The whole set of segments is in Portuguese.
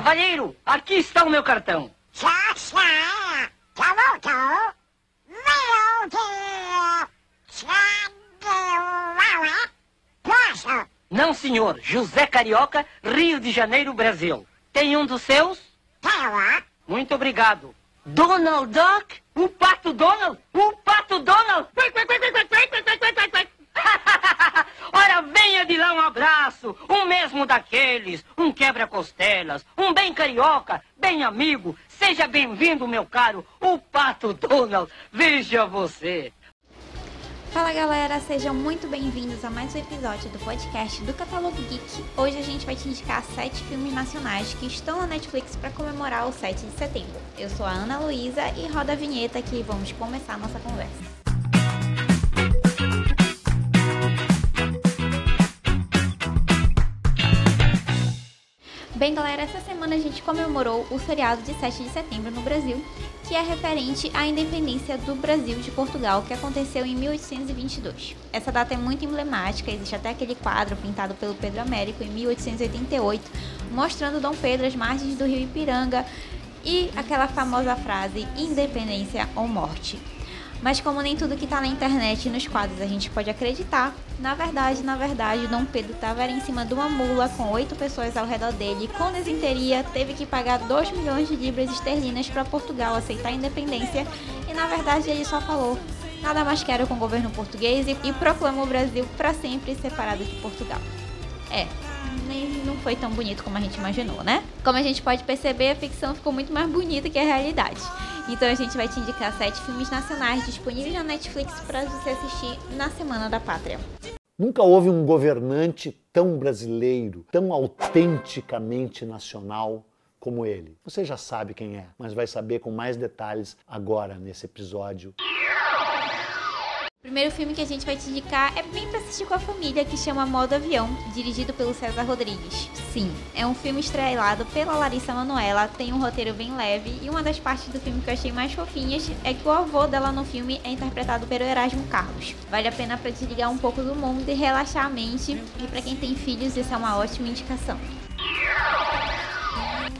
Cavalheiro, aqui está o meu cartão. Não, senhor. José Carioca, Rio de Janeiro, Brasil. Tem um dos seus? Muito obrigado. Donald Duck? O pato Donald? O pato Donald? Ora, venha de lá um abraço, um mesmo daqueles, um quebra-costelas, carioca, bem amigo. Seja bem-vindo, meu caro, o pato Donald. Veja você. Fala galera, sejam muito bem-vindos a mais um episódio do podcast do Catálogo Geek. Hoje a gente vai te indicar sete filmes nacionais que estão na Netflix para comemorar o 7 de setembro. Eu sou a Ana Luísa e roda a vinheta que vamos começar a nossa conversa. Bem, galera, essa semana a gente comemorou o feriado de 7 de setembro no Brasil, que é referente à independência do Brasil de Portugal, que aconteceu em 1822. Essa data é muito emblemática, existe até aquele quadro pintado pelo Pedro Américo em 1888, mostrando Dom Pedro às margens do rio Ipiranga e aquela famosa frase: independência ou morte. Mas como nem tudo que está na internet e nos quadros a gente pode acreditar, na verdade, na verdade, Dom Pedro estava em cima de uma mula com oito pessoas ao redor dele, com desinteria, teve que pagar 2 milhões de libras esterlinas para Portugal aceitar a independência. E na verdade ele só falou nada mais quero com o governo português e, e proclamou o Brasil para sempre separado de Portugal. É, nem não foi tão bonito como a gente imaginou, né? Como a gente pode perceber, a ficção ficou muito mais bonita que a realidade. Então a gente vai te indicar sete filmes nacionais disponíveis na Netflix para você assistir na Semana da Pátria. Nunca houve um governante tão brasileiro, tão autenticamente nacional como ele. Você já sabe quem é, mas vai saber com mais detalhes agora nesse episódio. O primeiro filme que a gente vai te indicar é bem para assistir com a família, que chama Modo Avião, dirigido pelo César Rodrigues. Sim, é um filme estrelado pela Larissa Manoela, tem um roteiro bem leve e uma das partes do filme que eu achei mais fofinhas é que o avô dela no filme é interpretado pelo Erasmo Carlos. Vale a pena para desligar um pouco do mundo e relaxar a mente, e para quem tem filhos isso é uma ótima indicação.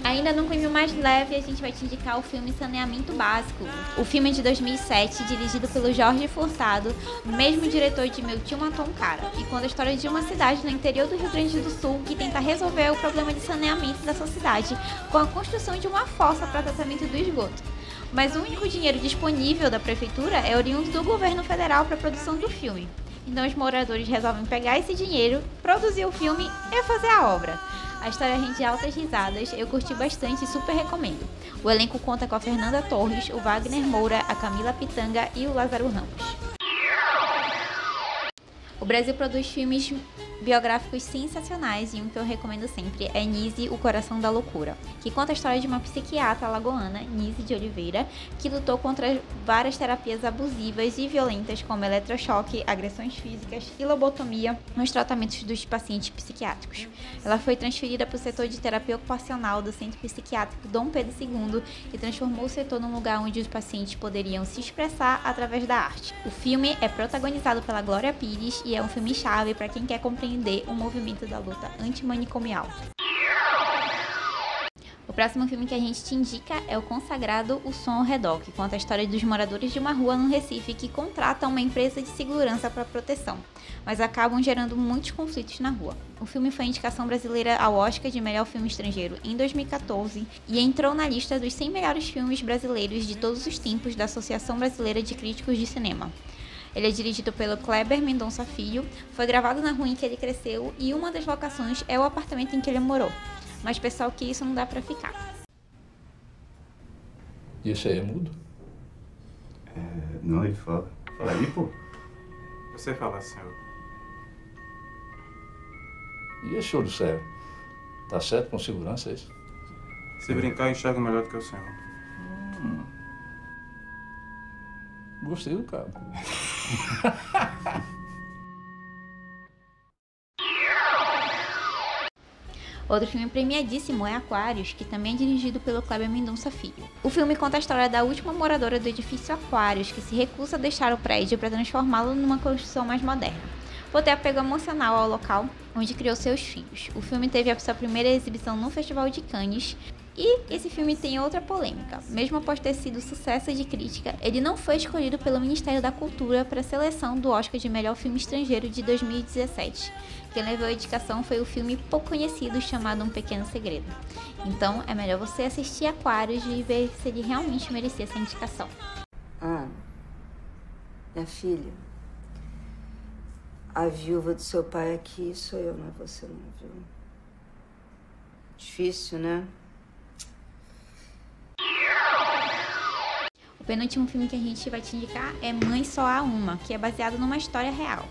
Ainda num clima mais leve, a gente vai te indicar o filme Saneamento Básico. O filme é de 2007, dirigido pelo Jorge Furtado, mesmo diretor de Meu Tio Matou um Cara, e conta a história de uma cidade no interior do Rio Grande do Sul que tenta resolver o problema de saneamento dessa cidade com a construção de uma fossa para tratamento do esgoto. Mas o único dinheiro disponível da prefeitura é oriundo do governo federal para a produção do filme. Então os moradores resolvem pegar esse dinheiro, produzir o filme e fazer a obra. A história rende altas risadas, eu curti bastante e super recomendo. O elenco conta com a Fernanda Torres, o Wagner Moura, a Camila Pitanga e o Lázaro Ramos. O Brasil produz filmes biográficos sensacionais e um que eu recomendo sempre é Nise, O Coração da Loucura, que conta a história de uma psiquiatra lagoana, Nise de Oliveira, que lutou contra várias terapias abusivas e violentas como eletrochoque, agressões físicas e lobotomia nos tratamentos dos pacientes psiquiátricos. Ela foi transferida para o setor de terapia ocupacional do Centro Psiquiátrico Dom Pedro II e transformou o setor num lugar onde os pacientes poderiam se expressar através da arte. O filme é protagonizado pela Glória Pires e é um filme chave para quem quer compreender o movimento da luta antimanicomial. O próximo filme que a gente te indica é o consagrado O Som ao Redor, que conta a história dos moradores de uma rua no Recife que contratam uma empresa de segurança para proteção, mas acabam gerando muitos conflitos na rua. O filme foi indicação brasileira ao Oscar de melhor filme estrangeiro em 2014 e entrou na lista dos 100 melhores filmes brasileiros de todos os tempos da Associação Brasileira de Críticos de Cinema. Ele é dirigido pelo Kleber Mendonça Filho, foi gravado na rua em que ele cresceu e uma das locações é o apartamento em que ele morou. Mas pessoal, que isso não dá pra ficar. E esse aí é mudo? É, não, ele fala. Fala aí, pô. Você fala, senhor. E esse olho sério? Tá certo com segurança é isso? Se brincar, eu enxergo melhor do que o senhor. Gostei do cara. Outro filme premiadíssimo é Aquários, que também é dirigido pelo Kleber Mendonça Filho. O filme conta a história da última moradora do edifício Aquários, que se recusa a deixar o prédio para transformá-lo numa construção mais moderna. por ter apego emocional ao local onde criou seus filhos. O filme teve a sua primeira exibição no Festival de Cannes e esse filme tem outra polêmica. Mesmo após ter sido sucesso de crítica, ele não foi escolhido pelo Ministério da Cultura para a seleção do Oscar de Melhor Filme Estrangeiro de 2017. Quem levou a indicação foi o filme pouco conhecido chamado Um Pequeno Segredo. Então é melhor você assistir Aquários e ver se ele realmente merecia essa indicação. Ah, minha filha, a viúva do seu pai aqui sou eu, não é você não, viu? Difícil, né? O penúltimo filme que a gente vai te indicar é Mãe Só Há Uma, que é baseado numa história real.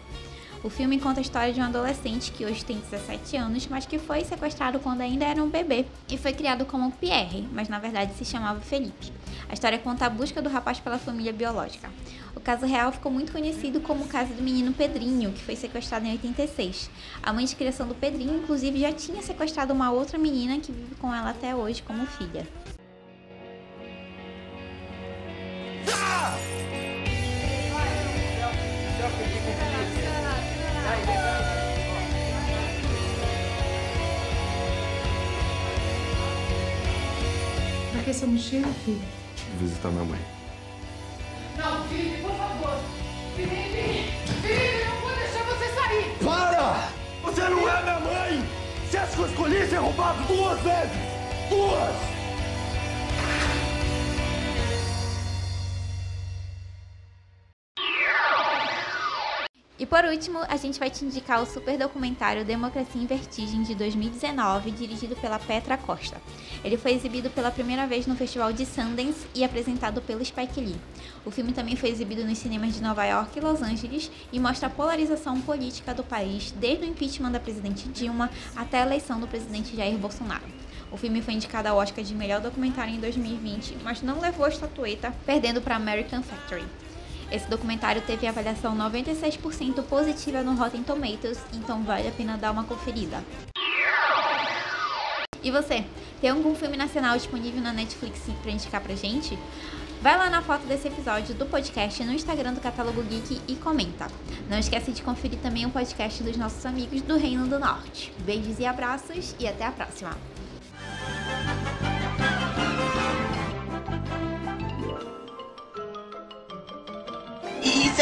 O filme conta a história de um adolescente que hoje tem 17 anos, mas que foi sequestrado quando ainda era um bebê e foi criado como Pierre, mas na verdade se chamava Felipe. A história conta a busca do rapaz pela família biológica. O caso real ficou muito conhecido como o caso do menino Pedrinho, que foi sequestrado em 86. A mãe de criação do Pedrinho, inclusive, já tinha sequestrado uma outra menina que vive com ela até hoje como filha. Pra que essa mochila, filho? Visitar minha mãe. Não, Felipe, por favor. Felipe! Felipe, eu não vou deixar você sair! Para! Você não é minha mãe! Você acha que eu escolhi ser roubado duas vezes? Duas! Por último, a gente vai te indicar o super documentário Democracia em Vertigem de 2019, dirigido pela Petra Costa. Ele foi exibido pela primeira vez no Festival de Sundance e apresentado pelo Spike Lee. O filme também foi exibido nos cinemas de Nova York e Los Angeles e mostra a polarização política do país desde o impeachment da presidente Dilma até a eleição do presidente Jair Bolsonaro. O filme foi indicado ao Oscar de melhor documentário em 2020, mas não levou a estatueta, perdendo para American Factory. Esse documentário teve avaliação 96% positiva no Rotten Tomatoes, então vale a pena dar uma conferida. E você, tem algum filme nacional disponível na Netflix pra indicar pra gente? Vai lá na foto desse episódio do podcast no Instagram do Catálogo Geek e comenta. Não esquece de conferir também o podcast dos nossos amigos do Reino do Norte. Beijos e abraços e até a próxima!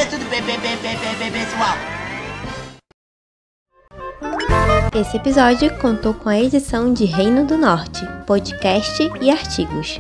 Tudo bem, bem, bem, bem, bem, bem, pessoal. Esse episódio contou com a edição de Reino do Norte, podcast e artigos.